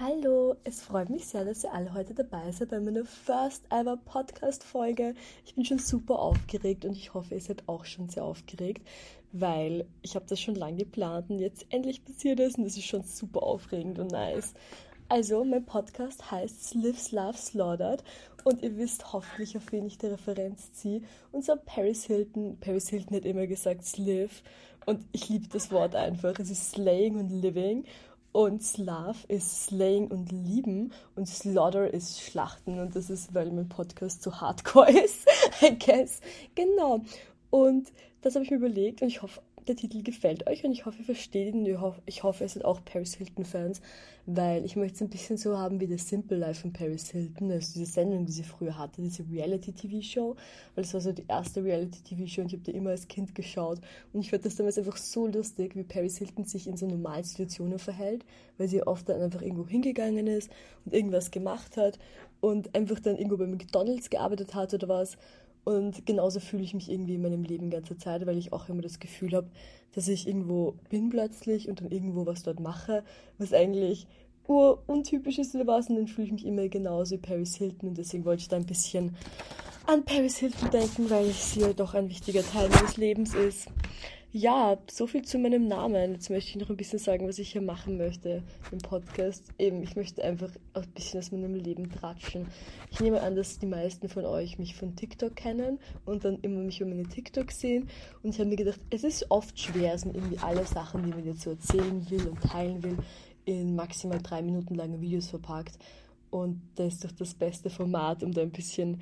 Hallo, es freut mich sehr, dass ihr alle heute dabei seid bei meiner First Ever Podcast Folge. Ich bin schon super aufgeregt und ich hoffe, ihr seid auch schon sehr aufgeregt, weil ich habe das schon lange geplant und jetzt endlich passiert es und das ist schon super aufregend und nice. Also, mein Podcast heißt Lives, Love, Slaughtered und ihr wisst hoffentlich, auf wen ich die Referenz ziehe. Und zwar Paris Hilton. Paris Hilton hat immer gesagt Sliv und ich liebe das Wort einfach. Es ist Slaying und Living und Slav ist Slaying und Lieben und Slaughter ist Schlachten. Und das ist, weil mein Podcast so hardcore ist, I guess. Genau. Und das habe ich mir überlegt und ich hoffe, der Titel gefällt euch und ich hoffe, ihr versteht ihn. Ich hoffe, ihr seid auch Paris Hilton-Fans, weil ich möchte es ein bisschen so haben wie das Simple Life von Paris Hilton, also diese Sendung, die sie früher hatte, diese Reality-TV-Show, weil es war so die erste Reality-TV-Show und ich habe die immer als Kind geschaut und ich fand das damals einfach so lustig, wie Paris Hilton sich in so normalen Situationen verhält, weil sie oft dann einfach irgendwo hingegangen ist und irgendwas gemacht hat und einfach dann irgendwo bei McDonalds gearbeitet hat oder was und genauso fühle ich mich irgendwie in meinem Leben ganze Zeit, weil ich auch immer das Gefühl habe, dass ich irgendwo bin plötzlich und dann irgendwo was dort mache, was eigentlich untypisch ist oder was. Und dann fühle ich mich immer genauso wie Paris Hilton. Und deswegen wollte ich da ein bisschen an Paris Hilton denken, weil sie ja doch ein wichtiger Teil meines Lebens ist. Ja, so viel zu meinem Namen. Jetzt möchte ich noch ein bisschen sagen, was ich hier machen möchte im Podcast. Eben, ich möchte einfach ein bisschen aus meinem Leben tratschen. Ich nehme an, dass die meisten von euch mich von TikTok kennen und dann immer mich über meine TikTok sehen. Und ich habe mir gedacht, es ist oft schwer, sind irgendwie alle Sachen, die man jetzt so erzählen will und teilen will, in maximal drei Minuten lange Videos verpackt. Und das ist doch das beste Format, um da ein bisschen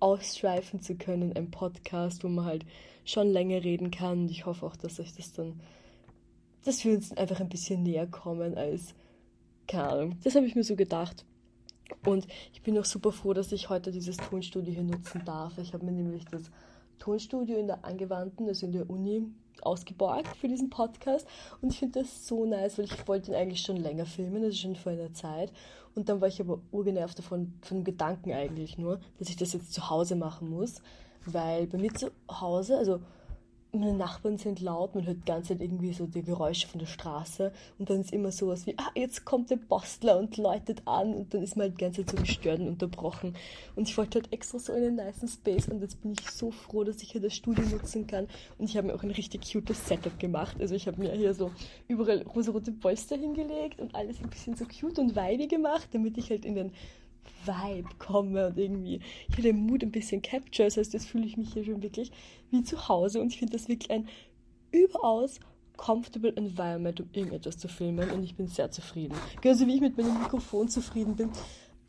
ausschweifen zu können, ein Podcast, wo man halt schon länger reden kann. Und ich hoffe auch, dass euch das dann, dass wir uns einfach ein bisschen näher kommen als, keine Ahnung. Das habe ich mir so gedacht. Und ich bin auch super froh, dass ich heute dieses Tonstudio hier nutzen darf. Ich habe mir nämlich das Tonstudio in der Angewandten, also in der Uni, ausgeborgt für diesen Podcast. Und ich finde das so nice, weil ich wollte ihn eigentlich schon länger filmen, ist schon vor einer Zeit. Und dann war ich aber urgenervt davon, von dem Gedanken eigentlich nur, dass ich das jetzt zu Hause machen muss. Weil bei mir zu Hause, also meine Nachbarn sind laut, man hört die ganze Zeit irgendwie so die Geräusche von der Straße und dann ist immer sowas wie, ah, jetzt kommt der Postler und läutet an und dann ist man halt die ganze Zeit so gestört und unterbrochen. Und ich wollte halt extra so einen nice Space und jetzt bin ich so froh, dass ich hier das Studio nutzen kann und ich habe mir auch ein richtig cutes Setup gemacht. Also ich habe mir hier so überall rosarote Polster hingelegt und alles ein bisschen so cute und weibig gemacht, damit ich halt in den Vibe komme und irgendwie hier den Mut ein bisschen capture. Das heißt, jetzt fühle ich mich hier schon wirklich wie zu Hause und ich finde das wirklich ein überaus comfortable environment, um irgendetwas zu filmen und ich bin sehr zufrieden. Genauso wie ich mit meinem Mikrofon zufrieden bin.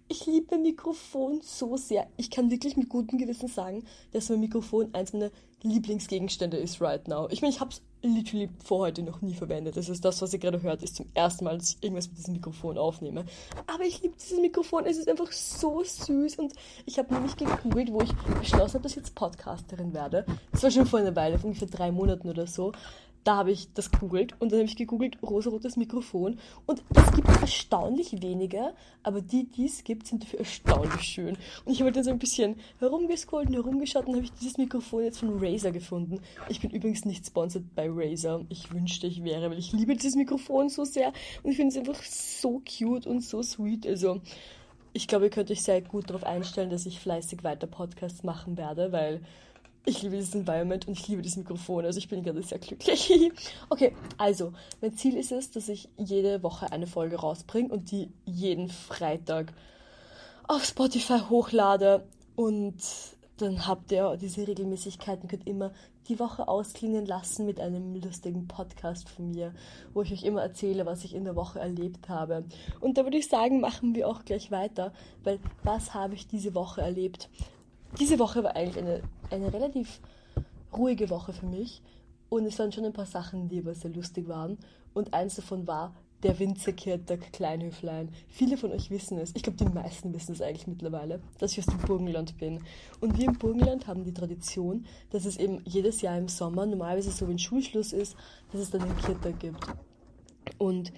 Ich liebe mein Mikrofon so sehr. Ich kann wirklich mit gutem Gewissen sagen, dass mein Mikrofon eins meiner Lieblingsgegenstände ist right now. Ich meine, ich habe es literally vor heute noch nie verwendet. Das ist das, was ihr gerade hört, ist zum ersten Mal, dass ich irgendwas mit diesem Mikrofon aufnehme. Aber ich liebe dieses Mikrofon. Es ist einfach so süß und ich habe nämlich gegoogelt, wo ich beschlossen habe, dass ich jetzt Podcasterin werde. Das war schon vor einer Weile, vor ungefähr drei Monaten oder so da habe ich das googelt und dann habe ich gegoogelt rosarotes Mikrofon und es gibt erstaunlich wenige, aber die, die es gibt, sind dafür erstaunlich schön. Und ich habe dann so ein bisschen herumgescrollt und herumgeschaut und habe ich dieses Mikrofon jetzt von Razer gefunden. Ich bin übrigens nicht sponsored bei Razer. Ich wünschte, ich wäre, weil ich liebe dieses Mikrofon so sehr und ich finde es einfach so cute und so sweet. Also ich glaube, ihr könnt euch sehr gut darauf einstellen, dass ich fleißig weiter Podcasts machen werde, weil ich liebe dieses Environment und ich liebe das Mikrofon. Also ich bin gerade sehr glücklich. okay, also mein Ziel ist es, dass ich jede Woche eine Folge rausbringe und die jeden Freitag auf Spotify hochlade. Und dann habt ihr diese Regelmäßigkeiten, könnt immer die Woche ausklingen lassen mit einem lustigen Podcast von mir, wo ich euch immer erzähle, was ich in der Woche erlebt habe. Und da würde ich sagen, machen wir auch gleich weiter, weil was habe ich diese Woche erlebt? Diese Woche war eigentlich eine, eine relativ ruhige Woche für mich und es waren schon ein paar Sachen, die aber sehr lustig waren. Und eins davon war der Winzerkirter Kleinhöflein. Viele von euch wissen es, ich glaube, die meisten wissen es eigentlich mittlerweile, dass ich aus dem Burgenland bin. Und wir im Burgenland haben die Tradition, dass es eben jedes Jahr im Sommer, normalerweise so, wenn Schulschluss ist, dass es dann den Kirter gibt. Und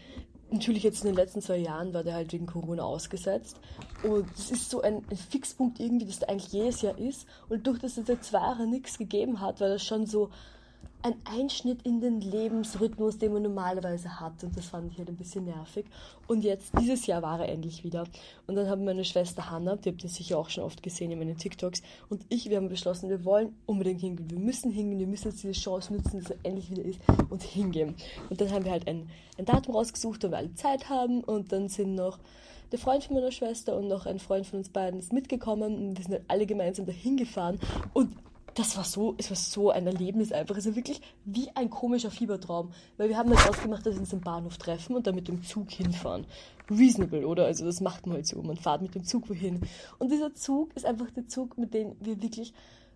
natürlich jetzt in den letzten zwei Jahren war der halt wegen Corona ausgesetzt. Und es ist so ein, Fixpunkt irgendwie, das da eigentlich jedes Jahr ist. Und durch das es seit zwei Jahren nichts gegeben hat, war das schon so, ein Einschnitt in den Lebensrhythmus, den man normalerweise hat. Und das fand ich halt ein bisschen nervig. Und jetzt, dieses Jahr war er endlich wieder. Und dann haben meine Schwester Hannah, die habt ihr sicher auch schon oft gesehen in meinen TikToks, und ich, wir haben beschlossen, wir wollen unbedingt hingehen. Wir müssen hingehen, wir müssen jetzt diese Chance nutzen, dass er endlich wieder ist und hingehen. Und dann haben wir halt ein, ein Datum rausgesucht, wo wir alle Zeit haben. Und dann sind noch der Freund von meiner Schwester und noch ein Freund von uns beiden ist mitgekommen und wir sind dann alle gemeinsam dahin gefahren und das war so, es war so ein Erlebnis einfach. Es war wirklich wie ein komischer Fiebertraum. Weil wir haben dann ausgemacht, dass wir uns am Bahnhof treffen und dann mit dem Zug hinfahren. Reasonable, oder? Also das macht man halt so. Man fährt mit dem Zug wohin. Und dieser Zug ist einfach der Zug, mit dem wir wirklich,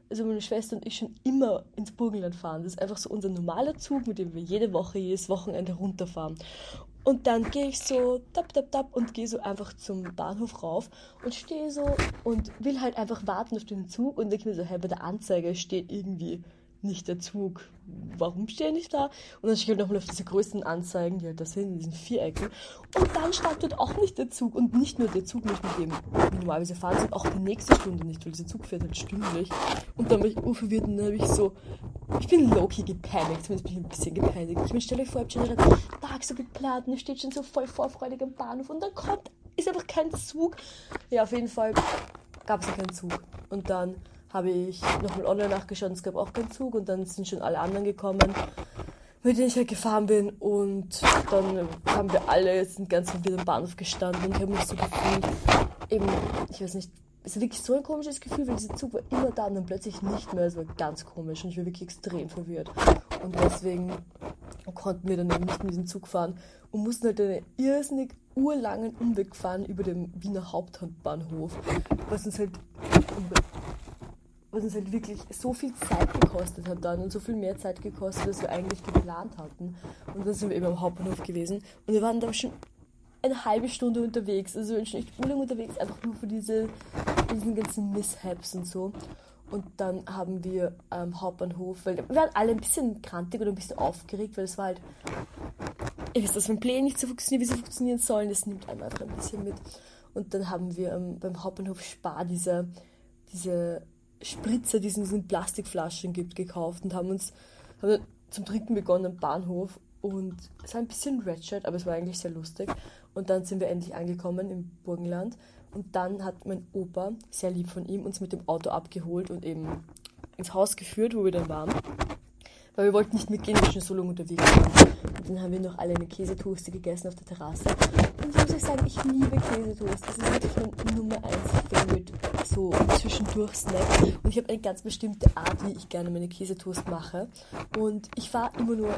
also meine Schwester und ich schon immer ins Burgenland fahren. Das ist einfach so unser normaler Zug, mit dem wir jede Woche, jedes Wochenende runterfahren. Und dann gehe ich so tap, tap, tap und gehe so einfach zum Bahnhof rauf und stehe so und will halt einfach warten auf den Zug und denke mir so, hey, bei der Anzeige steht irgendwie nicht der Zug. Warum stehe ich da? Und dann stehe ich halt nochmal auf diese größten Anzeigen, die halt da sind, in diesen Vierecken. Und dann stand dort auch nicht der Zug. Und nicht nur der Zug nicht mit dem wir normalerweise fahren, sondern auch die nächste Stunde nicht, weil dieser Zug fährt halt stündlich. Und dann bin ich urverwirrt und dann habe ich so, ich bin low-key gepanikt, zumindest bin ich ein bisschen gepanikt. Ich meine, stelle euch vor, ich habe schon den Tag so geplant und es steht schon so voll vorfreudig am Bahnhof und dann kommt, ist einfach kein Zug. Ja, auf jeden Fall gab es ja keinen Zug. Und dann habe ich nochmal online nachgeschaut, es gab auch keinen Zug und dann sind schon alle anderen gekommen, mit denen ich halt gefahren bin und dann haben wir alle, sind ganz wieder am Bahnhof gestanden und ich habe mich so gefühlt, eben, ich weiß nicht, es war wirklich so ein komisches Gefühl, weil dieser Zug war immer da und dann plötzlich nicht mehr. Es war ganz komisch und ich war wirklich extrem verwirrt. Und deswegen konnten wir dann eben nicht mit diesem Zug fahren und mussten halt einen irrsinnig urlangen Umweg fahren über den Wiener Hauptbahnhof, was uns halt was uns halt wirklich so viel Zeit gekostet hat dann und so viel mehr Zeit gekostet, als wir eigentlich geplant hatten. Und dann sind wir eben am Hauptbahnhof gewesen und wir waren da schon eine halbe Stunde unterwegs, also schon echt urlang unterwegs, einfach nur für diese, diesen ganzen Mishaps und so. Und dann haben wir am Hauptbahnhof, weil wir waren alle ein bisschen krantig oder ein bisschen aufgeregt, weil es war halt, ihr wisst, dass wenn Pläne nicht so funktionieren, wie sie funktionieren sollen, das nimmt einem einfach ein bisschen mit. Und dann haben wir ähm, beim Hauptbahnhof Spar diese, diese Spritzer, die es in Plastikflaschen gibt, gekauft und haben uns haben zum Trinken begonnen am Bahnhof. Und es war ein bisschen ratchet, aber es war eigentlich sehr lustig. Und dann sind wir endlich angekommen im Burgenland. Und dann hat mein Opa, sehr lieb von ihm, uns mit dem Auto abgeholt und eben ins Haus geführt, wo wir dann waren. Weil wir wollten nicht mitgehen, wir schon so lange unterwegs waren. Und dann haben wir noch alle eine Käsetoaste gegessen auf der Terrasse. Muss sagen, ich liebe Käsetoast. Das ist wirklich mein Nummer 1 Favorite, so zwischendurch Snack. Und ich habe eine ganz bestimmte Art, wie ich gerne meine Käsetoast mache. Und ich fahre immer nur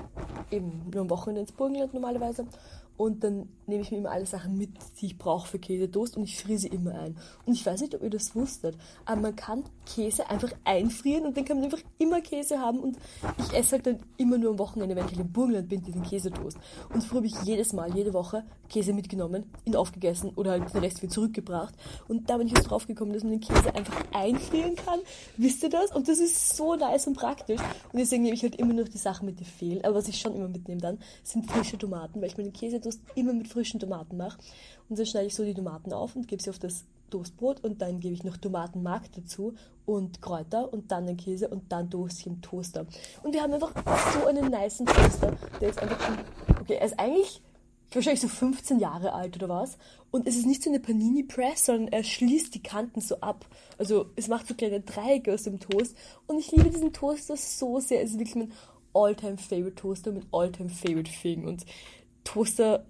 eben nur am Wochenende ins Burgenland normalerweise und dann nehme ich mir immer alle Sachen mit, die ich brauche für Käsetoast und ich friere sie immer ein. Und ich weiß nicht, ob ihr das wusstet, aber man kann Käse einfach einfrieren und dann kann man einfach immer Käse haben und ich esse halt dann immer nur am Wochenende, wenn ich im Burgenland bin, diesen Käsetoast. Und früher habe ich jedes Mal, jede Woche Käse mitgenommen, ihn aufgegessen oder halt den Rest wieder zurückgebracht. Und da bin ich jetzt drauf gekommen, dass man den Käse einfach einfrieren kann. Wisst ihr das? Und das ist so nice und praktisch. Und deswegen nehme ich halt immer noch die Sachen mit, die fehlen. Aber was ich schon immer mitnehme dann, sind frische Tomaten, weil ich meine Käsetoast immer mit frischen Tomaten mache. Und dann schneide ich so die Tomaten auf und gebe sie auf das Toastbrot und dann gebe ich noch Tomatenmark dazu und Kräuter und dann den Käse und dann toast ich im Toaster. Und wir haben einfach so einen niceen Toaster, der ist einfach schon, okay, er ist eigentlich wahrscheinlich so 15 Jahre alt oder was. Und es ist nicht so eine Panini Press, sondern er schließt die Kanten so ab. Also es macht so kleine Dreiecke aus dem Toast. Und ich liebe diesen Toaster so sehr. Es ist wirklich mein Alltime favorite Toaster, mein Alltime favorite Thing. Und Toaster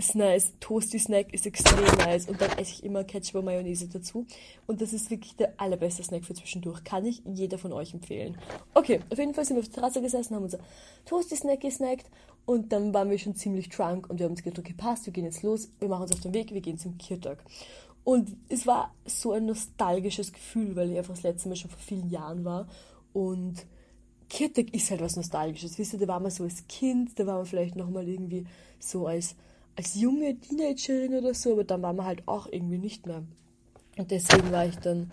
ist nice, Toasty Snack ist extrem nice und dann esse ich immer Ketchup und Mayonnaise dazu. Und das ist wirklich der allerbeste Snack für zwischendurch. Kann ich jeder von euch empfehlen. Okay, auf jeden Fall sind wir auf der Terrasse gesessen, haben unser Toasty Snack gesnackt und dann waren wir schon ziemlich drunk und wir haben uns gedacht, okay, passt, wir gehen jetzt los, wir machen uns auf den Weg, wir gehen zum Kirtag. Und es war so ein nostalgisches Gefühl, weil ich einfach das letzte Mal schon vor vielen Jahren war und Kirtag ist halt was Nostalgisches. Wisst ihr, da war man so als Kind, da war man vielleicht nochmal irgendwie so als als junge Teenagerin oder so, aber dann war man halt auch irgendwie nicht mehr. Und deswegen war ich dann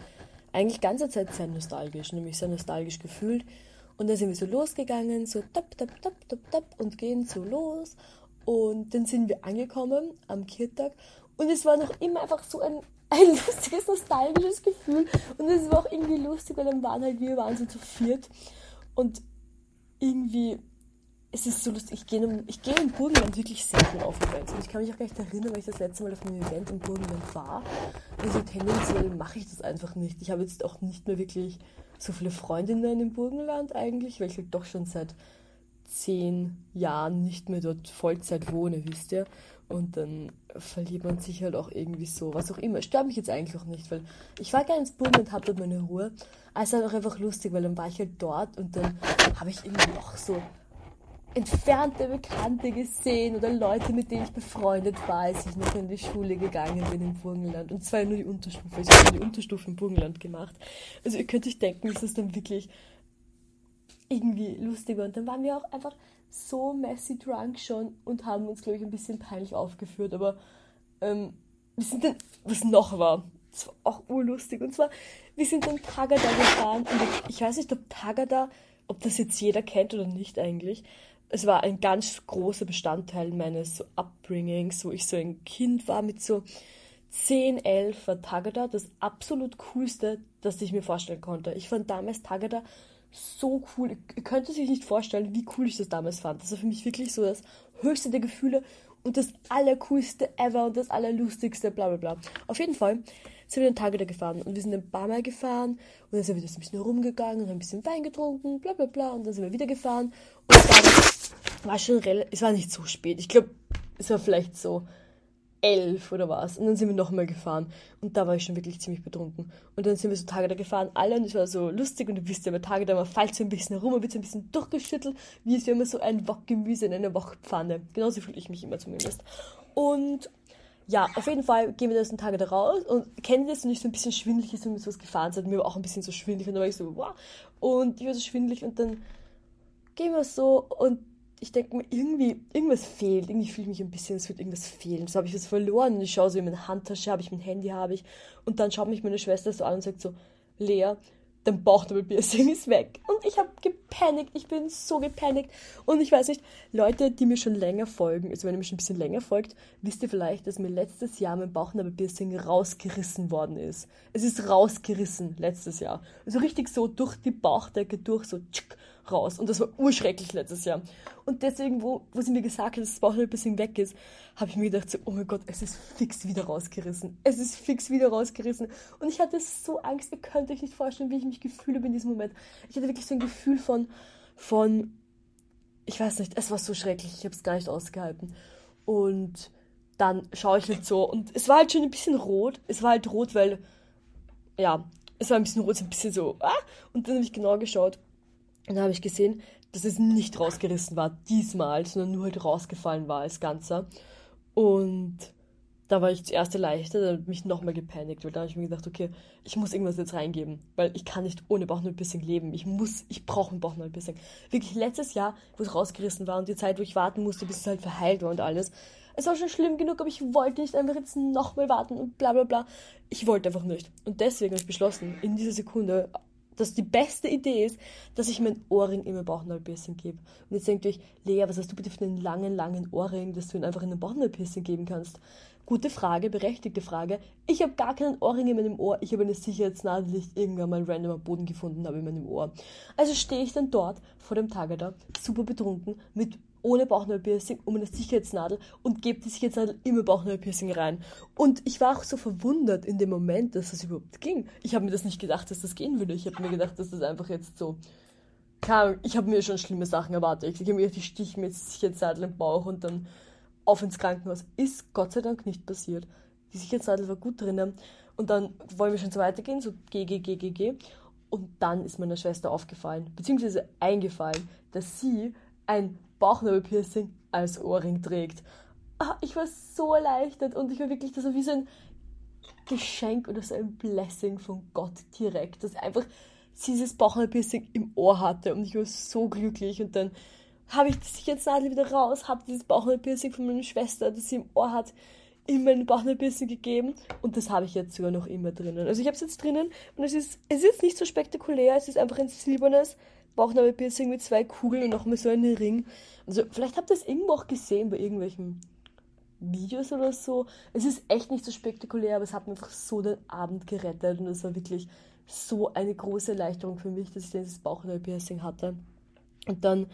eigentlich ganze Zeit sehr nostalgisch, nämlich sehr nostalgisch gefühlt. Und dann sind wir so losgegangen, so tap, tap, tap, tap, tap und gehen so los. Und dann sind wir angekommen am Kirtag und es war noch immer einfach so ein, ein lustiges, nostalgisches Gefühl. Und es war auch irgendwie lustig, weil dann waren halt wir waren so zu viert. Und irgendwie, es ist so lustig, ich gehe ich geh im Burgenland wirklich selten auf Events. Und ich kann mich auch gar nicht erinnern, weil ich das letzte Mal auf einem Event im Burgenland war. Also tendenziell mache ich das einfach nicht. Ich habe jetzt auch nicht mehr wirklich so viele Freundinnen im Burgenland eigentlich, weil ich halt doch schon seit zehn Jahren nicht mehr dort Vollzeit wohne, wisst ihr. Und dann verliert man sich halt auch irgendwie so, was auch immer. Stört mich jetzt eigentlich auch nicht, weil ich war gerne ins Burgenland, hab dort meine Ruhe. Also halt auch einfach lustig, weil dann war ich halt dort und dann habe ich irgendwie auch so entfernte Bekannte gesehen oder Leute, mit denen ich befreundet war, als ich noch in die Schule gegangen bin im Burgenland. Und zwar nur die Unterstufe. Ich habe die Unterstufe im Burgenland gemacht. Also ihr könnt euch denken, dass das dann wirklich irgendwie lustig war. Und dann waren wir auch einfach so messy drunk schon und haben uns, glaube ich, ein bisschen peinlich aufgeführt. Aber ähm, wir sind dann, was noch war, das war auch urlustig. Und zwar, wir sind dann Tagada gefahren. Und ich, weiß nicht, ob Tagada, ob das jetzt jeder kennt oder nicht eigentlich es war ein ganz großer Bestandteil meines so Upbringings, wo ich so ein Kind war mit so 10, 11 war Tagada das absolut coolste, das ich mir vorstellen konnte. Ich fand damals Tagada so cool. Ihr könnt euch nicht vorstellen, wie cool ich das damals fand. Das war für mich wirklich so das höchste der Gefühle und das allercoolste ever und das allerlustigste, bla bla bla. Auf jeden Fall sind wir den Tag wieder gefahren und wir sind ein paar Mal gefahren und dann sind wir wieder ein bisschen rumgegangen und haben ein bisschen Wein getrunken, bla bla bla und dann sind wir wieder gefahren und dann war schon relativ, es war nicht so spät, ich glaube, es war vielleicht so elf oder was. Und dann sind wir nochmal gefahren. Und da war ich schon wirklich ziemlich betrunken. Und dann sind wir so Tage da gefahren, alle, und es war so lustig. Und du wisst ja, bei Tage da, man fällt so ein bisschen herum, man wird so ein bisschen durchgeschüttelt, wie es wäre immer so ein Wok Gemüse in einer Wokpfanne. Genauso fühle ich mich immer zumindest. Und ja, auf jeden Fall gehen wir das ein Tage da raus und kennen das und ich so ein bisschen schwindelig ist, wenn wir sowas gefahren sind. Mir war auch ein bisschen so schwindelig und dann war ich so, wow. Und ich war so schwindelig und dann gehen wir so und ich denke mir, irgendwie, irgendwas fehlt. Irgendwie fühle ich mich ein bisschen, es wird irgendwas fehlen. So habe ich was verloren und ich schaue so in meine Handtasche, habe ich mein Handy, habe ich. Und dann schaut mich meine Schwester so an und sagt so, Lea, dein Bauchnabelpiercing ist weg. Und ich habe gepanikt, ich bin so gepanikt. Und ich weiß nicht, Leute, die mir schon länger folgen, also wenn ihr mir schon ein bisschen länger folgt, wisst ihr vielleicht, dass mir letztes Jahr mein Bauchnabelpiercing rausgerissen worden ist. Es ist rausgerissen letztes Jahr. Also richtig so durch die Bauchdecke durch, so tschuk, raus. Und das war urschrecklich letztes Jahr. Und deswegen, wo, wo sie mir gesagt hat, dass das Bauchnabelpiercing weg ist, habe ich mir gedacht, so, oh mein Gott, es ist fix wieder rausgerissen. Es ist fix wieder rausgerissen. Und ich hatte so Angst, ihr könnt euch nicht vorstellen, wie ich mich gefühlt habe in diesem Moment. Ich hatte wirklich so ein Gefühl von, von, ich weiß nicht, es war so schrecklich, ich habe es gar nicht ausgehalten. Und dann schaue ich halt so und es war halt schon ein bisschen rot. Es war halt rot, weil, ja, es war ein bisschen rot, ein bisschen so, ah, und dann habe ich genau geschaut und dann habe ich gesehen, dass es nicht rausgerissen war diesmal, sondern nur halt rausgefallen war als Ganzer. Und da war ich zuerst erleichtert, dann mich nochmal gepanikt, weil da habe ich mir gedacht, okay, ich muss irgendwas jetzt reingeben, weil ich kann nicht ohne Bauchnabelpiercing leben. Ich muss, ich brauche ein Bauchnabelpiercing. Wirklich letztes Jahr, wo es rausgerissen war und die Zeit, wo ich warten musste, bis es halt verheilt war und alles. Es war schon schlimm genug, aber ich wollte nicht einfach jetzt nochmal warten und bla bla bla. Ich wollte einfach nicht. Und deswegen habe ich beschlossen, in dieser Sekunde dass die beste Idee ist, dass ich mein Ohrring immer Bauchnabelpiercing gebe. Und jetzt denkt ihr euch, Lea, was hast du bitte für einen langen, langen Ohrring, dass du ihn einfach in den Bauchnabelpiercing geben kannst? Gute Frage, berechtigte Frage. Ich habe gar keinen Ohrring in meinem Ohr. Ich habe eine Sicherheitsnadel, die ich irgendwann mal random am Boden gefunden habe in meinem Ohr. Also stehe ich dann dort vor dem Tage da, super betrunken, mit ohne Bauchnabelpiercing um eine Sicherheitsnadel und gebe die Sicherheitsnadel immer Bauchnabelpiercing rein. Und ich war auch so verwundert in dem Moment, dass das überhaupt ging. Ich habe mir das nicht gedacht, dass das gehen würde. Ich habe mir gedacht, dass das einfach jetzt so. Keine ich habe mir schon schlimme Sachen erwartet. Ich habe mir die Stich mit Sicherheitsnadel im Bauch und dann auf ins Krankenhaus. Ist Gott sei Dank nicht passiert. Die Sicherheitsnadel war gut drinnen. Und dann wollen wir schon so weitergehen, so G. Und dann ist meiner Schwester aufgefallen, beziehungsweise eingefallen, dass sie ein Bauchnabelpiercing als Ohrring trägt. Ah, ich war so erleichtert und ich war wirklich, das war wie so ein Geschenk oder so ein Blessing von Gott direkt, dass einfach dieses Bauchnabelpiercing im Ohr hatte und ich war so glücklich und dann habe ich die Sicherheitsnadel wieder raus, habe dieses Bauchnabelpiercing von meiner Schwester, das sie im Ohr hat, in mein Bauchnabelpiercing gegeben und das habe ich jetzt sogar noch immer drinnen. Also ich habe es jetzt drinnen und es ist, es ist nicht so spektakulär, es ist einfach ein silbernes Bauchnabelpiercing mit zwei Kugeln und nochmal so einen Ring. Also vielleicht habt ihr das irgendwo auch gesehen bei irgendwelchen Videos oder so. Es ist echt nicht so spektakulär, aber es hat mir einfach so den Abend gerettet und es war wirklich so eine große Erleichterung für mich, dass ich dieses Bauchnabelpiercing hatte. Und dann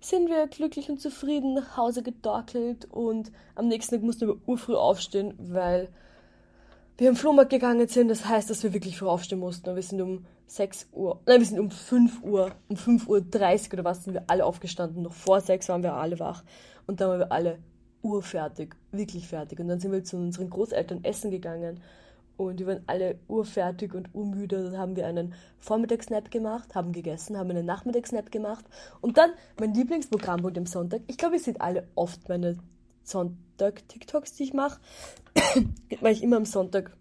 sind wir glücklich und zufrieden nach Hause gedorkelt und am nächsten Tag mussten wir urfrüh aufstehen, weil wir im Flohmarkt gegangen sind. Das heißt, dass wir wirklich früh aufstehen mussten. Und wir sind um 6 Uhr, nein, wir sind um 5 Uhr, um 5 Uhr 30 oder was sind wir alle aufgestanden. Noch vor 6 waren wir alle wach. Und dann waren wir alle urfertig, wirklich fertig. Und dann sind wir zu unseren Großeltern essen gegangen. Und wir waren alle urfertig und urmüde. Dann haben wir einen Vormittagsnap gemacht, haben gegessen, haben einen Nachmittagsnap gemacht. Und dann mein Lieblingsprogramm wurde am Sonntag. Ich glaube, ihr seht alle oft meine Sonntag-TikToks, die ich mache. Weil ich immer am Sonntag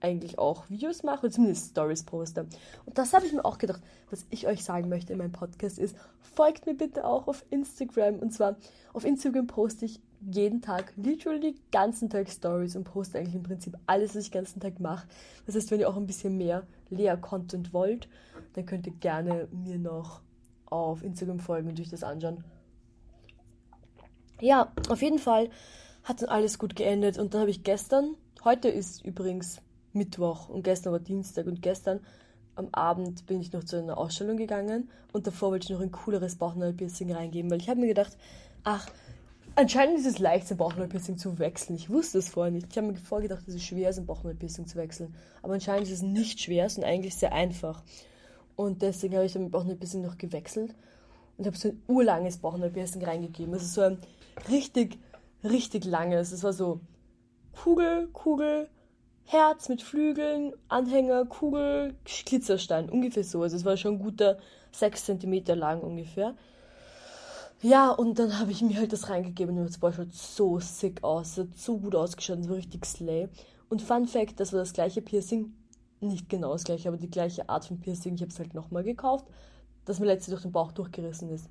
eigentlich auch Videos mache, oder zumindest Stories poste. Und das habe ich mir auch gedacht. Was ich euch sagen möchte in meinem Podcast ist, folgt mir bitte auch auf Instagram. Und zwar auf Instagram poste ich jeden Tag, literally ganzen Tag Stories und poste eigentlich im Prinzip alles, was ich den ganzen Tag mache. Das heißt, wenn ihr auch ein bisschen mehr Lehr-Content wollt, dann könnt ihr gerne mir noch auf Instagram folgen und euch das anschauen. Ja, auf jeden Fall hat dann alles gut geendet und dann habe ich gestern, heute ist übrigens Mittwoch und gestern war Dienstag und gestern am Abend bin ich noch zu einer Ausstellung gegangen und davor wollte ich noch ein cooleres Bauchnabelpiercing reingeben, weil ich habe mir gedacht, ach, Anscheinend ist es leicht, sein Bauchnabelpiercing zu wechseln. Ich wusste es vorher nicht. Ich habe mir vorgedacht, dass es schwer ist, ein Bauchnabelpiercing zu wechseln. Aber anscheinend ist es nicht schwer, sondern eigentlich sehr einfach. Und deswegen habe ich dann mein Bauchnabelpiercing noch gewechselt und habe so ein urlanges Bauchnabelpiercing reingegeben. Also so ein richtig, richtig langes. Es war so Kugel, Kugel, Herz mit Flügeln, Anhänger, Kugel, Glitzerstein. Ungefähr so. Also es war schon ein guter 6 cm lang ungefähr. Ja, und dann habe ich mir halt das reingegeben und das Boah, schaut so sick aus. Es hat so gut ausgeschaut, es war richtig slay. Und Fun Fact, das war das gleiche Piercing. Nicht genau das gleiche, aber die gleiche Art von Piercing. Ich habe es halt nochmal gekauft, das mir letztlich durch den Bauch durchgerissen ist.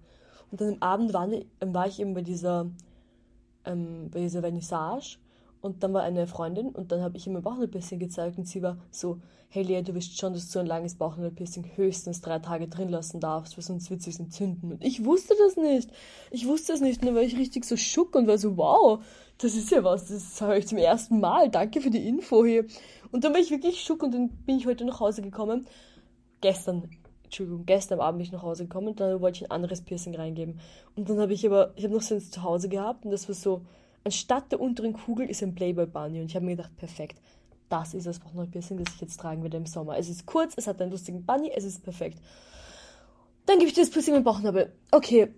Und dann am Abend war, war ich eben bei dieser, ähm, bei dieser Vernissage und dann war eine Freundin und dann habe ich ihr mein Bauchnabelpiercing gezeigt und sie war so, hey Lea, du wisst schon, dass du so ein langes Bauchnabelpiercing höchstens drei Tage drin lassen darfst, weil sonst wird es sich entzünden. Und ich wusste das nicht. Ich wusste das nicht, nur weil ich richtig so schock und war so, wow, das ist ja was, das höre ich zum ersten Mal. Danke für die Info hier. Und dann war ich wirklich schock und dann bin ich heute nach Hause gekommen. Gestern, Entschuldigung, gestern Abend bin ich nach Hause gekommen und dann wollte ich ein anderes Piercing reingeben. Und dann habe ich aber, ich habe noch so eins zu Hause gehabt und das war so, anstatt der unteren Kugel ist ein Playboy Bunny und ich habe mir gedacht, perfekt, das ist das Bauchnabelpiercing, das ich jetzt tragen werde im Sommer. Es ist kurz, es hat einen lustigen Bunny, es ist perfekt. Dann gebe ich dir das Piercing im Bauchnabel. Okay,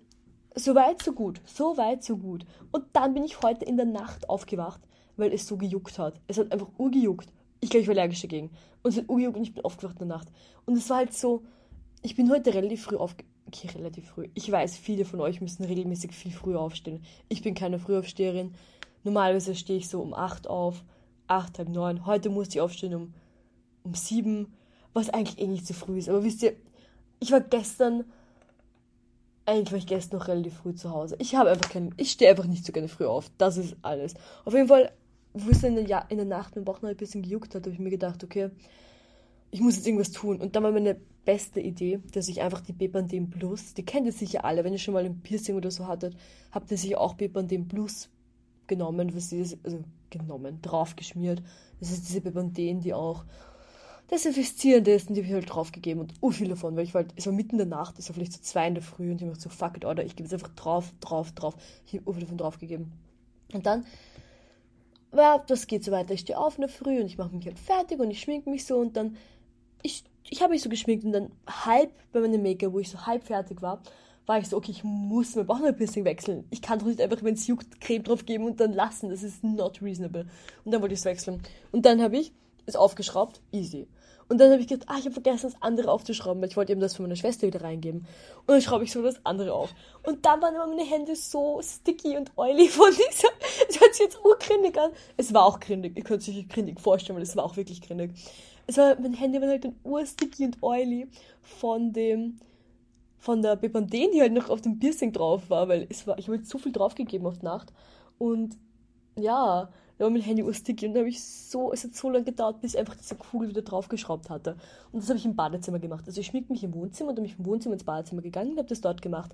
so weit, so gut. So weit, so gut. Und dann bin ich heute in der Nacht aufgewacht, weil es so gejuckt hat. Es hat einfach urgejuckt. Ich glaube, ich war allergisch dagegen. Und es hat urgejuckt und ich bin aufgewacht in der Nacht. Und es war halt so, ich bin heute relativ früh aufgewacht okay, relativ früh. Ich weiß, viele von euch müssen regelmäßig viel früher aufstehen. Ich bin keine Frühaufsteherin. Normalerweise stehe ich so um 8 auf, 8, halb 9. Heute musste ich aufstehen um, um 7, was eigentlich eh nicht zu früh ist. Aber wisst ihr, ich war gestern, eigentlich war ich gestern noch relativ früh zu Hause. Ich habe einfach keinen, ich stehe einfach nicht so gerne früh auf. Das ist alles. Auf jeden Fall, wo es in der, in der Nacht mein Bauch noch ein bisschen gejuckt hat, habe ich mir gedacht, okay, ich muss jetzt irgendwas tun. Und dann war meine beste Idee, dass ich einfach die Bepanthen Plus, die kennt ihr sicher alle, wenn ihr schon mal ein Piercing oder so hattet, habt ihr sicher auch Bepanthen Plus genommen, was ist, also genommen, draufgeschmiert. Das ist diese Bepanthen, die auch desinfizierend ist und die habe ich halt draufgegeben und oh viel davon, weil ich war halt, es war mitten in der Nacht, es war vielleicht so zwei in der Früh und ich habe so, fuck it, oder ich gebe es einfach drauf, drauf, drauf. Ich habe oh viel davon draufgegeben. Und dann ja, das geht so weiter. Ich stehe auf in der Früh und ich mache mich halt fertig und ich schminke mich so und dann ich, ich habe mich so geschminkt und dann halb bei meinem Make-up, wo ich so halb fertig war, war ich so, okay, ich muss mein Bauchnabelpiercing wechseln. Ich kann doch nicht einfach, wenn es juckt, Creme drauf geben und dann lassen. Das ist not reasonable. Und dann wollte ich es wechseln. Und dann habe ich es aufgeschraubt, easy. Und dann habe ich gedacht, ah, ich habe vergessen, das andere aufzuschrauben, weil ich wollte eben das von meiner Schwester wieder reingeben. Und dann schraube ich so das andere auf. Und dann waren immer meine Hände so sticky und oily von dieser. Es hört sich jetzt urgrindig an. Es war auch grindig. Ihr könnt euch grindig vorstellen, weil es war auch wirklich grindig es war, meine Hände waren halt dann ursticky und oily von dem, von der Bepanthen, die halt noch auf dem Piercing drauf war, weil es war, ich habe halt so viel draufgegeben auf Nacht. Und ja, da war mein Handy ursticky und da habe ich so, es hat so lange gedauert, bis ich einfach diese Kugel wieder draufgeschraubt hatte. Und das habe ich im Badezimmer gemacht. Also ich schmieg mich im Wohnzimmer und bin ich vom Wohnzimmer ins Badezimmer gegangen und habe das dort gemacht.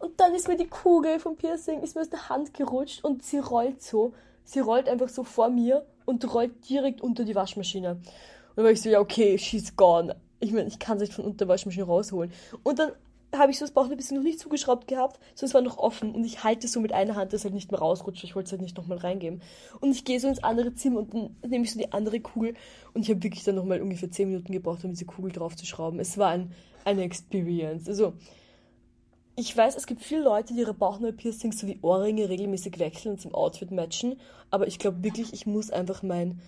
Und dann ist mir die Kugel vom Piercing, ist mir aus der Hand gerutscht und sie rollt so. Sie rollt einfach so vor mir und rollt direkt unter die Waschmaschine. Und dann war ich so, ja, okay, she's gone. Ich meine, ich kann sie nicht von unter Waschmaschine rausholen. Und dann habe ich so das Bauchnabelpiercing noch nicht zugeschraubt gehabt, sondern es war noch offen und ich halte es so mit einer Hand, dass es halt nicht mehr rausrutscht. Ich wollte es halt nicht nochmal reingeben. Und ich gehe so ins andere Zimmer und dann nehme ich so die andere Kugel und ich habe wirklich dann nochmal ungefähr 10 Minuten gebraucht, um diese Kugel drauf zu schrauben. Es war ein, eine Experience. Also, ich weiß, es gibt viele Leute, die ihre Bauchnabelpiercings sowie Ohrringe regelmäßig wechseln und zum Outfit matchen, aber ich glaube wirklich, ich muss einfach mein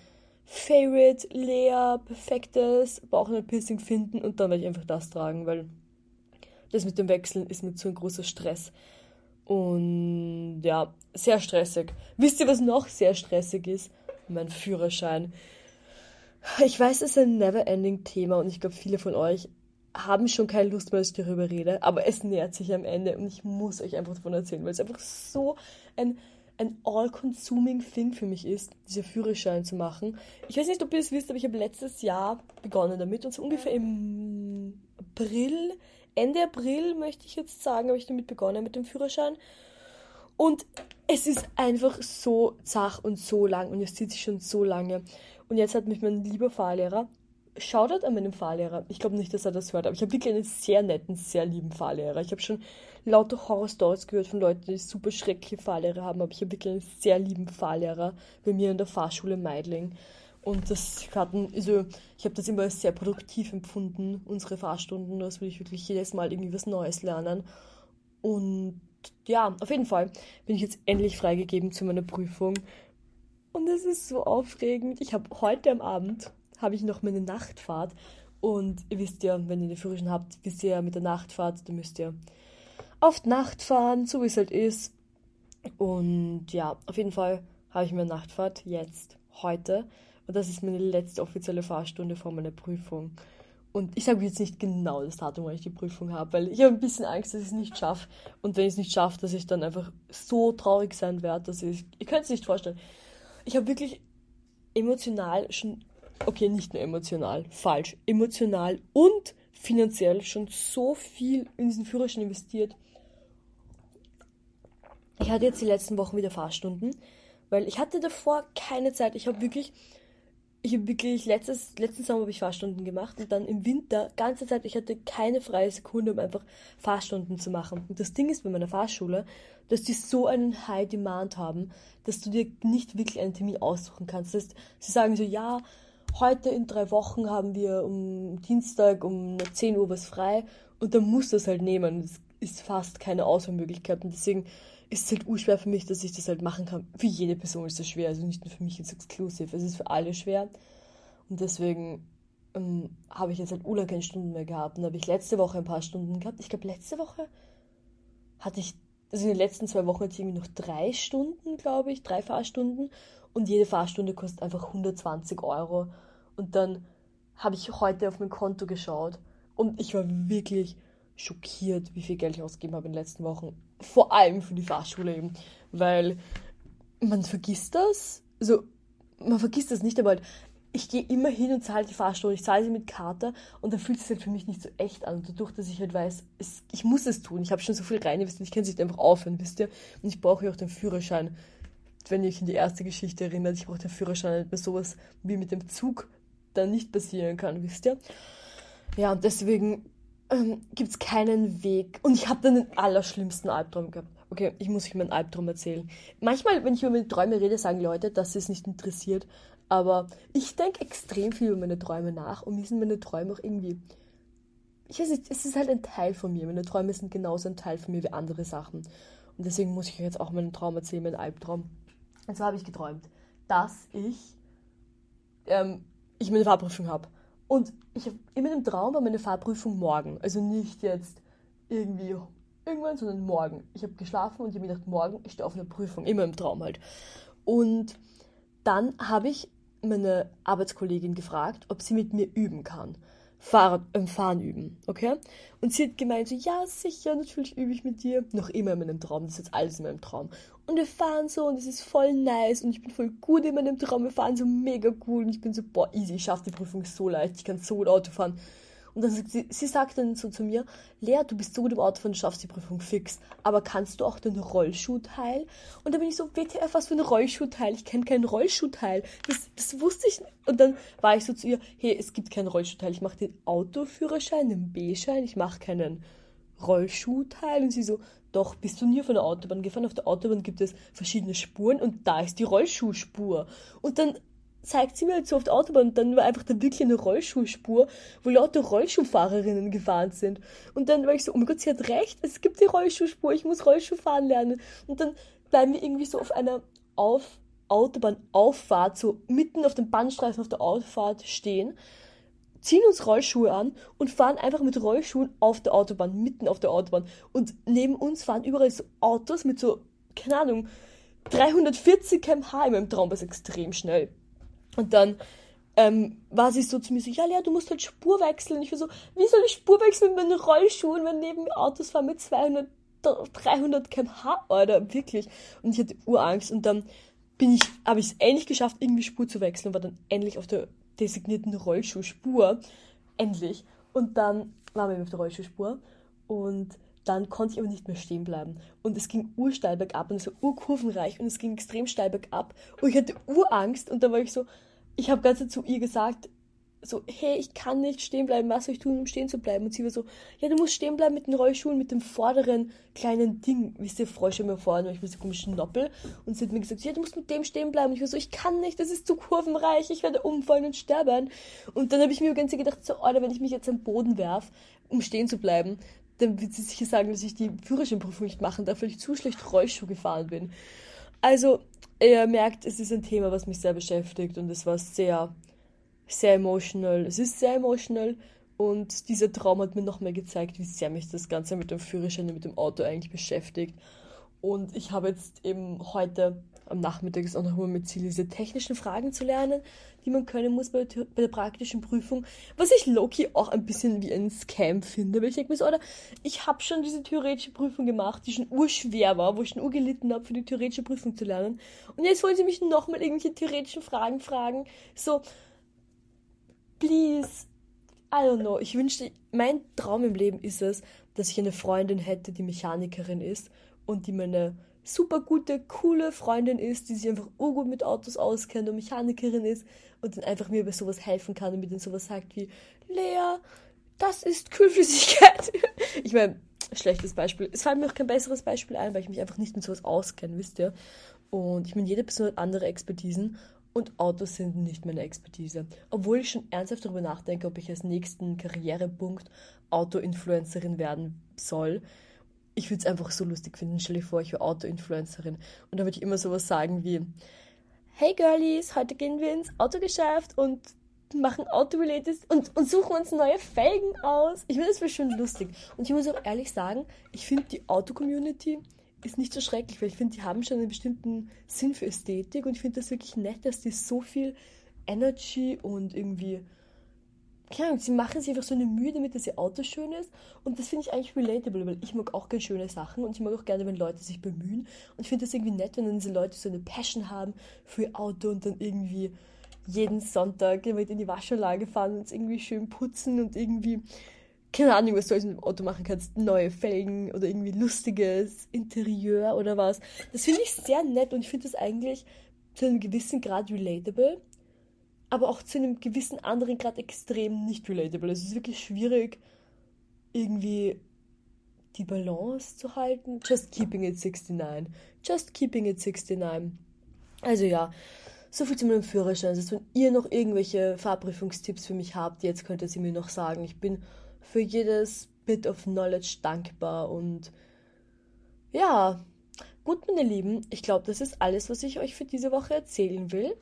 Favorite, leer, perfektes Bauchnabelpiercing finden und dann werde ich einfach das tragen, weil das mit dem Wechseln ist mir zu ein großer Stress. Und ja, sehr stressig. Wisst ihr, was noch sehr stressig ist? Mein Führerschein. Ich weiß, es ist ein never-ending Thema und ich glaube, viele von euch haben schon keine Lust mehr, dass ich darüber rede, aber es nähert sich am Ende und ich muss euch einfach davon erzählen, weil es einfach so ein, ein all-consuming Thing für mich ist, dieser Führerschein zu machen. Ich weiß nicht, ob ihr es wisst, aber ich habe letztes Jahr begonnen damit und so ungefähr im April, Ende April möchte ich jetzt sagen, habe ich damit begonnen mit dem Führerschein. Und es ist einfach so zach und so lang und es zieht sich schon so lange. Und jetzt hat mich mein lieber Fahrlehrer Shoutout an meinen Fahrlehrer. Ich glaube nicht, dass er das hört, aber ich habe wirklich einen sehr netten, sehr lieben Fahrlehrer. Ich habe schon lauter Horror-Stories gehört von Leuten, die super schreckliche Fahrlehrer haben, aber ich habe wirklich einen sehr lieben Fahrlehrer bei mir in der Fahrschule Meidling. Und das hatten, also ich habe das immer als sehr produktiv empfunden, unsere Fahrstunden. Das will ich wirklich jedes Mal irgendwie was Neues lernen. Und ja, auf jeden Fall bin ich jetzt endlich freigegeben zu meiner Prüfung. Und es ist so aufregend. Ich habe heute am Abend habe ich noch meine Nachtfahrt. Und ihr wisst ja, wenn ihr eine Führerschein habt, wisst ihr ja mit der Nachtfahrt, da müsst ihr oft Nacht fahren, so wie es halt ist. Und ja, auf jeden Fall habe ich mir Nachtfahrt jetzt, heute. Und das ist meine letzte offizielle Fahrstunde vor meiner Prüfung. Und ich sage jetzt nicht genau das Datum, wann ich die Prüfung habe, weil ich habe ein bisschen Angst, dass ich es nicht schaffe. Und wenn ich es nicht schaffe, dass ich dann einfach so traurig sein werde, dass ich. Ihr könnt es nicht vorstellen. Ich habe wirklich emotional schon okay, nicht nur emotional, falsch, emotional und finanziell schon so viel in diesen Führerschein investiert. Ich hatte jetzt die letzten Wochen wieder Fahrstunden, weil ich hatte davor keine Zeit. Ich habe wirklich, ich habe wirklich letztes, letzten Sommer habe ich Fahrstunden gemacht und dann im Winter ganze Zeit. Ich hatte keine freie Sekunde, um einfach Fahrstunden zu machen. Und das Ding ist bei meiner Fahrschule, dass die so einen High Demand haben, dass du dir nicht wirklich einen Termin aussuchen kannst. Das heißt, sie sagen so, ja, heute in drei Wochen haben wir um Dienstag um 10 Uhr was frei und dann muss das halt nehmen. Es ist fast keine Auswahlmöglichkeit und deswegen ist halt urschwer für mich, dass ich das halt machen kann. Für jede Person ist das schwer, also nicht nur für mich jetzt exklusiv, es ist für alle schwer und deswegen ähm, habe ich jetzt halt Ula keine Stunden mehr gehabt und habe ich letzte Woche ein paar Stunden gehabt. Ich glaube, letzte Woche hatte ich, also in den letzten zwei Wochen hatte ich irgendwie noch drei Stunden, glaube ich, drei Fahrstunden und jede Fahrstunde kostet einfach 120 Euro. Und dann habe ich heute auf mein Konto geschaut und ich war wirklich schockiert, wie viel Geld ich ausgegeben habe in den letzten Wochen. Vor allem für die Fahrschule eben. Weil man vergisst das. Also, man vergisst das nicht, aber halt, ich gehe immer hin und zahle die Fahrstunde. Ich zahle sie mit Karte und dann fühlt es sich halt für mich nicht so echt an. Und dadurch, dass ich halt weiß, es, ich muss es tun. Ich habe schon so viel rein ich kann es nicht einfach aufhören, wisst ihr? Und ich brauche ja auch den Führerschein wenn ihr euch in die erste Geschichte erinnert, ich brauche den Führerschein bei sowas wie mit dem Zug dann nicht passieren kann, wisst ihr? Ja, und deswegen ähm, gibt es keinen Weg. Und ich habe dann den allerschlimmsten Albtraum gehabt. Okay, ich muss euch meinen Albtraum erzählen. Manchmal, wenn ich über meine Träume rede, sagen Leute, dass es nicht interessiert. Aber ich denke extrem viel über meine Träume nach und mir sind meine Träume auch irgendwie. Ich weiß nicht, es ist halt ein Teil von mir. Meine Träume sind genauso ein Teil von mir wie andere Sachen. Und deswegen muss ich euch jetzt auch meinen Traum erzählen, meinen Albtraum. Und zwar habe ich geträumt, dass ich, ähm, ich meine Fahrprüfung habe. Und ich habe immer im Traum war meine Fahrprüfung morgen. Also nicht jetzt irgendwie irgendwann, sondern morgen. Ich habe geschlafen und ich habe mir gedacht, morgen ich stehe auf einer Prüfung. Immer im Traum halt. Und dann habe ich meine Arbeitskollegin gefragt, ob sie mit mir üben kann. Fahrrad, ähm, Fahren üben, okay? Und sie hat gemeint so, ja, sicher, natürlich übe ich mit dir. Noch immer in meinem Traum, das ist jetzt alles in meinem Traum. Und wir fahren so und es ist voll nice und ich bin voll gut in meinem Traum. Wir fahren so mega cool und ich bin so, boah, easy, ich schaffe die Prüfung so leicht, ich kann so gut Auto fahren. Und dann sagt sie, sie sagt dann so zu mir, Lea, du bist so gut im Autofahren, du schaffst die Prüfung fix. Aber kannst du auch den Rollschuhteil? Und dann bin ich so, WTF, was für ein Rollschuhteil? Ich kenne keinen Rollschuhteil. Das, das wusste ich nicht. Und dann war ich so zu ihr, hey, es gibt keinen Rollschuhteil. Ich mache den Autoführerschein, den B-Schein, ich mache keinen Rollschuhteil? Und sie so, doch, bist du nie auf einer Autobahn gefahren? Auf der Autobahn gibt es verschiedene Spuren und da ist die Rollschuhspur. Und dann zeigt sie mir halt so auf der Autobahn und dann war einfach da wirklich eine Rollschuhspur, wo lauter Rollschuhfahrerinnen gefahren sind. Und dann war ich so, oh mein Gott, sie hat recht, es gibt die Rollschuhspur, ich muss Rollschuh fahren lernen. Und dann bleiben wir irgendwie so auf einer auf Autobahnauffahrt, so mitten auf dem Bahnstreifen auf der Auffahrt stehen, ziehen uns Rollschuhe an und fahren einfach mit Rollschuhen auf der Autobahn, mitten auf der Autobahn. Und neben uns fahren überall so Autos mit so, keine Ahnung, 340 km/h in meinem Traum, was extrem schnell. Und dann ähm, war sie so zu mir so, ja, Lea, du musst halt Spur wechseln. Ich war so, wie soll ich Spur wechseln mit meinen Rollschuhen, wenn neben mir Autos fahren mit 200, 300 km/h, oder wirklich. Und ich hatte Urangst. Und dann bin ich, habe ich es endlich geschafft, irgendwie Spur zu wechseln und war dann endlich auf der designierten Rollschuhspur. Endlich. Und dann waren wir auf der Rollschuhspur und dann konnte ich aber nicht mehr stehen bleiben. Und es ging ursteil bergab und es war urkurvenreich und es ging extrem steil bergab. Und ich hatte Urangst und da war ich so, ich habe ganz zu ihr gesagt, so, hey, ich kann nicht stehen bleiben, was soll ich tun, um stehen zu bleiben? Und sie war so, ja, du musst stehen bleiben mit den Rollschuhen, mit dem vorderen kleinen Ding. Wisst ihr, Frösche mir vorne, ich diese komischen Noppel. Und sie hat mir gesagt, ja, du musst mit dem stehen bleiben. Und ich war so, ich kann nicht, das ist zu kurvenreich, ich werde umfallen und sterben. Und dann habe ich mir ganz gedacht, so, Alter, wenn ich mich jetzt am Boden werf, um stehen zu bleiben, dann wird sie sicher sagen, dass ich die Führerscheinprüfung nicht machen darf, weil ich zu schlecht Rollschuh gefahren bin. Also, ihr merkt, es ist ein Thema, was mich sehr beschäftigt und es war sehr, sehr emotional. Es ist sehr emotional und dieser Traum hat mir nochmal gezeigt, wie sehr mich das Ganze mit dem Führerschein und mit dem Auto eigentlich beschäftigt. Und ich habe jetzt eben heute am Nachmittag ist auch nochmal mit Ziel, diese technischen Fragen zu lernen, die man können muss bei der, bei der praktischen Prüfung. Was ich Loki auch ein bisschen wie ein Scam finde, weil ich denke mir so, oder ich habe schon diese theoretische Prüfung gemacht, die schon urschwer war, wo ich schon urgelitten habe, für die theoretische Prüfung zu lernen. Und jetzt wollen sie mich nochmal irgendwelche theoretischen Fragen fragen. So, please, I don't know. Ich wünschte, mein Traum im Leben ist es, dass ich eine Freundin hätte, die Mechanikerin ist und die meine super gute, coole Freundin ist, die sich einfach urgut mit Autos auskennt und Mechanikerin ist und dann einfach mir bei sowas helfen kann und mir dann sowas sagt wie, Lea, das ist Kühlflüssigkeit. ich meine, schlechtes Beispiel. Es fällt mir auch kein besseres Beispiel ein, weil ich mich einfach nicht mit sowas auskenne, wisst ihr? Und ich meine, jede Person hat andere Expertisen und Autos sind nicht meine Expertise. Obwohl ich schon ernsthaft darüber nachdenke, ob ich als nächsten Karrierepunkt Auto-Influencerin werden soll. Ich würde es einfach so lustig finden. Stell dir vor, ich wäre Auto-Influencerin. Und da würde ich immer sowas sagen wie: Hey Girlies, heute gehen wir ins Autogeschäft und machen Auto-related und, und suchen uns neue Felgen aus. Ich finde das schon lustig. Und ich muss auch ehrlich sagen, ich finde die Auto-Community ist nicht so schrecklich, weil ich finde, die haben schon einen bestimmten Sinn für Ästhetik und ich finde das wirklich nett, dass die so viel Energy und irgendwie, keine Ahnung, sie machen sich einfach so eine Mühe damit, dass ihr Auto schön ist. Und das finde ich eigentlich relatable, weil ich mag auch gerne schöne Sachen und ich mag auch gerne, wenn Leute sich bemühen. Und ich finde das irgendwie nett, wenn dann diese Leute so eine Passion haben für ihr Auto und dann irgendwie jeden Sonntag in die Waschanlage fahren und es irgendwie schön putzen und irgendwie keine Ahnung, was du alles mit dem Auto machen kannst, neue Felgen oder irgendwie lustiges Interieur oder was. Das finde ich sehr nett und ich finde das eigentlich zu einem gewissen Grad relatable, aber auch zu einem gewissen anderen Grad extrem nicht relatable. Es ist wirklich schwierig, irgendwie die Balance zu halten. Just keeping it 69. Just keeping it 69. Also ja, so viel zu meinem Führerschein. Also wenn ihr noch irgendwelche Fahrprüfungstipps für mich habt, jetzt könnt ihr sie mir noch sagen. Ich bin für jedes Bit of Knowledge dankbar und ja, gut, meine Lieben, ich glaube, das ist alles, was ich euch für diese Woche erzählen will.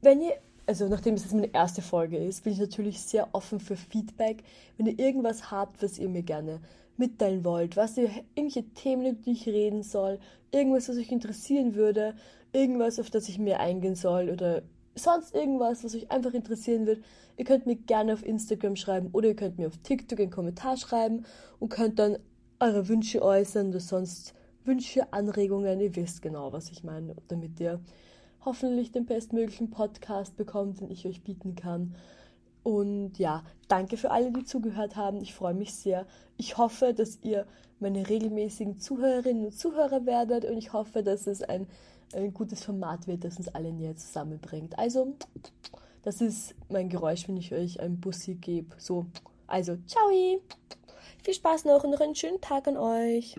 Wenn ihr, also nachdem es jetzt meine erste Folge ist, bin ich natürlich sehr offen für Feedback. Wenn ihr irgendwas habt, was ihr mir gerne mitteilen wollt, was ihr, irgendwelche Themen, über die ich reden soll, irgendwas, was euch interessieren würde, irgendwas, auf das ich mehr eingehen soll oder sonst irgendwas, was euch einfach interessieren wird, ihr könnt mir gerne auf Instagram schreiben oder ihr könnt mir auf TikTok einen Kommentar schreiben und könnt dann eure Wünsche äußern oder sonst Wünsche, Anregungen. Ihr wisst genau, was ich meine, damit ihr hoffentlich den bestmöglichen Podcast bekommt, den ich euch bieten kann. Und ja, danke für alle, die zugehört haben. Ich freue mich sehr. Ich hoffe, dass ihr meine regelmäßigen Zuhörerinnen und Zuhörer werdet und ich hoffe, dass es ein ein gutes Format wird, das uns alle näher zusammenbringt. Also, das ist mein Geräusch, wenn ich euch ein Bussi gebe. So, also, ciao! viel Spaß noch und noch einen schönen Tag an euch.